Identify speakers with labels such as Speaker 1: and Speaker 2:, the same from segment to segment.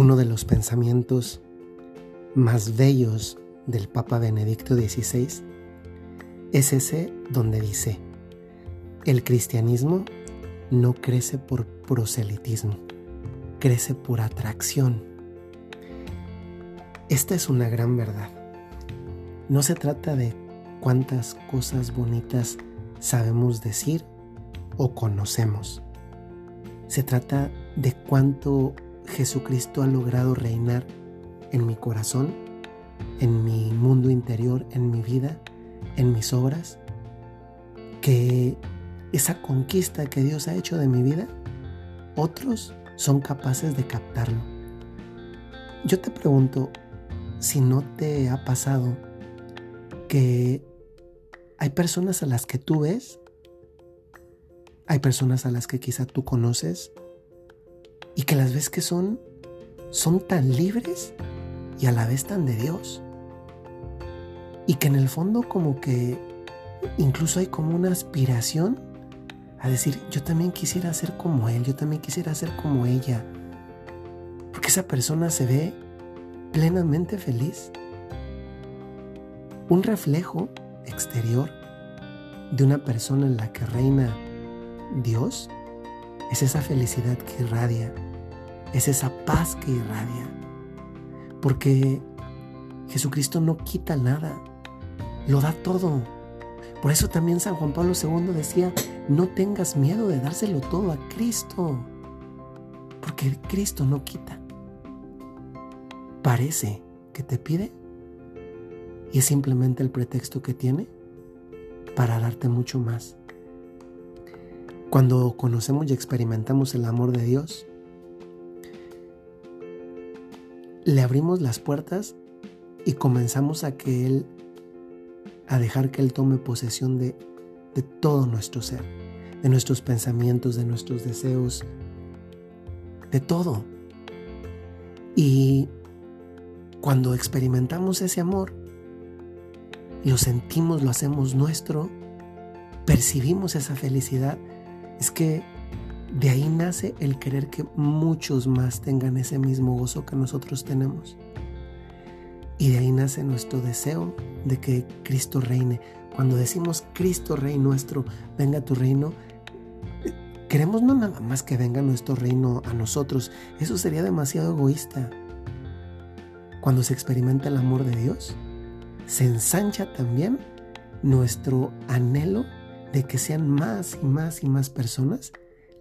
Speaker 1: Uno de los pensamientos más bellos del Papa Benedicto XVI es ese donde dice, el cristianismo no crece por proselitismo, crece por atracción. Esta es una gran verdad. No se trata de cuántas cosas bonitas sabemos decir o conocemos. Se trata de cuánto Jesucristo ha logrado reinar en mi corazón, en mi mundo interior, en mi vida, en mis obras, que esa conquista que Dios ha hecho de mi vida, otros son capaces de captarlo. Yo te pregunto si no te ha pasado que hay personas a las que tú ves, hay personas a las que quizá tú conoces y que las ves que son son tan libres y a la vez tan de Dios. Y que en el fondo como que incluso hay como una aspiración a decir, yo también quisiera ser como él, yo también quisiera ser como ella. Porque esa persona se ve plenamente feliz. Un reflejo exterior de una persona en la que reina Dios es esa felicidad que irradia, es esa paz que irradia. Porque Jesucristo no quita nada, lo da todo. Por eso también San Juan Pablo II decía, no tengas miedo de dárselo todo a Cristo, porque Cristo no quita. Parece que te pide y es simplemente el pretexto que tiene para darte mucho más. Cuando conocemos y experimentamos el amor de Dios, le abrimos las puertas y comenzamos a que Él, a dejar que Él tome posesión de, todo nuestro ser, de nuestros pensamientos, de nuestros deseos, de todo. Y cuando experimentamos ese amor, lo sentimos, lo hacemos nuestro, percibimos esa felicidad, es que de ahí nace el querer que muchos más tengan ese mismo gozo que nosotros tenemos. Y de ahí nace nuestro deseo de que Cristo reine. Cuando decimos Cristo Rey nuestro, venga tu reino, queremos no nada más que venga nuestro reino a nosotros. Eso sería demasiado egoísta. Cuando se experimenta el amor de Dios, se ensancha también nuestro anhelo de que sean más y más y más personas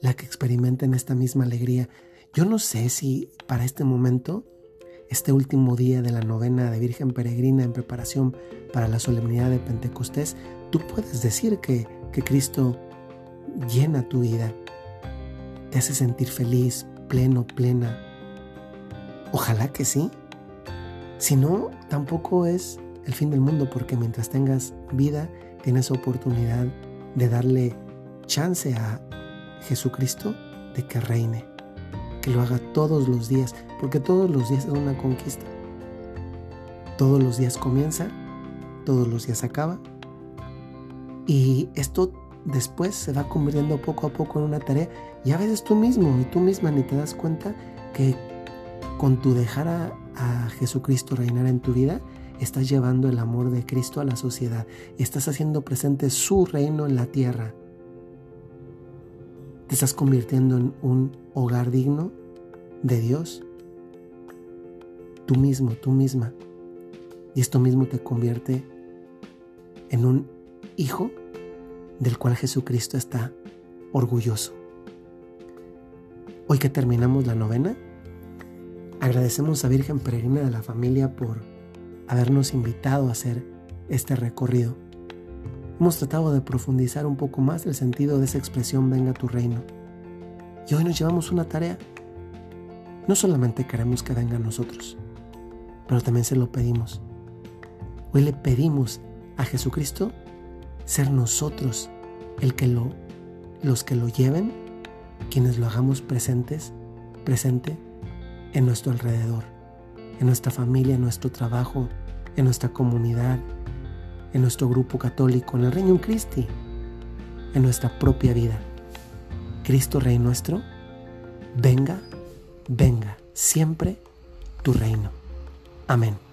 Speaker 1: la que experimenten esta misma alegría. Yo no sé si para este momento, este último día de la novena de Virgen Peregrina en preparación para la solemnidad de Pentecostés, tú puedes decir que, que Cristo llena tu vida, te hace sentir feliz, pleno, plena. Ojalá que sí. Si no, tampoco es el fin del mundo porque mientras tengas vida, tienes oportunidad de darle chance a Jesucristo de que reine, que lo haga todos los días, porque todos los días es una conquista. Todos los días comienza, todos los días acaba. Y esto después se va convirtiendo poco a poco en una tarea y a veces tú mismo y tú misma ni te das cuenta que con tu dejar a, a Jesucristo reinar en tu vida, estás llevando el amor de Cristo a la sociedad, estás haciendo presente su reino en la tierra ¿Te estás convirtiendo en un hogar digno de Dios? Tú mismo, tú misma. Y esto mismo te convierte en un hijo del cual Jesucristo está orgulloso. Hoy que terminamos la novena, agradecemos a Virgen Peregrina de la familia por habernos invitado a hacer este recorrido hemos tratado de profundizar un poco más el sentido de esa expresión venga tu reino. Y hoy nos llevamos una tarea. No solamente queremos que venga a nosotros, pero también se lo pedimos. Hoy le pedimos a Jesucristo ser nosotros el que lo, los que lo lleven, quienes lo hagamos presentes, presente en nuestro alrededor, en nuestra familia, en nuestro trabajo, en nuestra comunidad, en nuestro grupo católico, en el Reino Christi, en nuestra propia vida. Cristo Rey nuestro, venga, venga, siempre tu reino. Amén.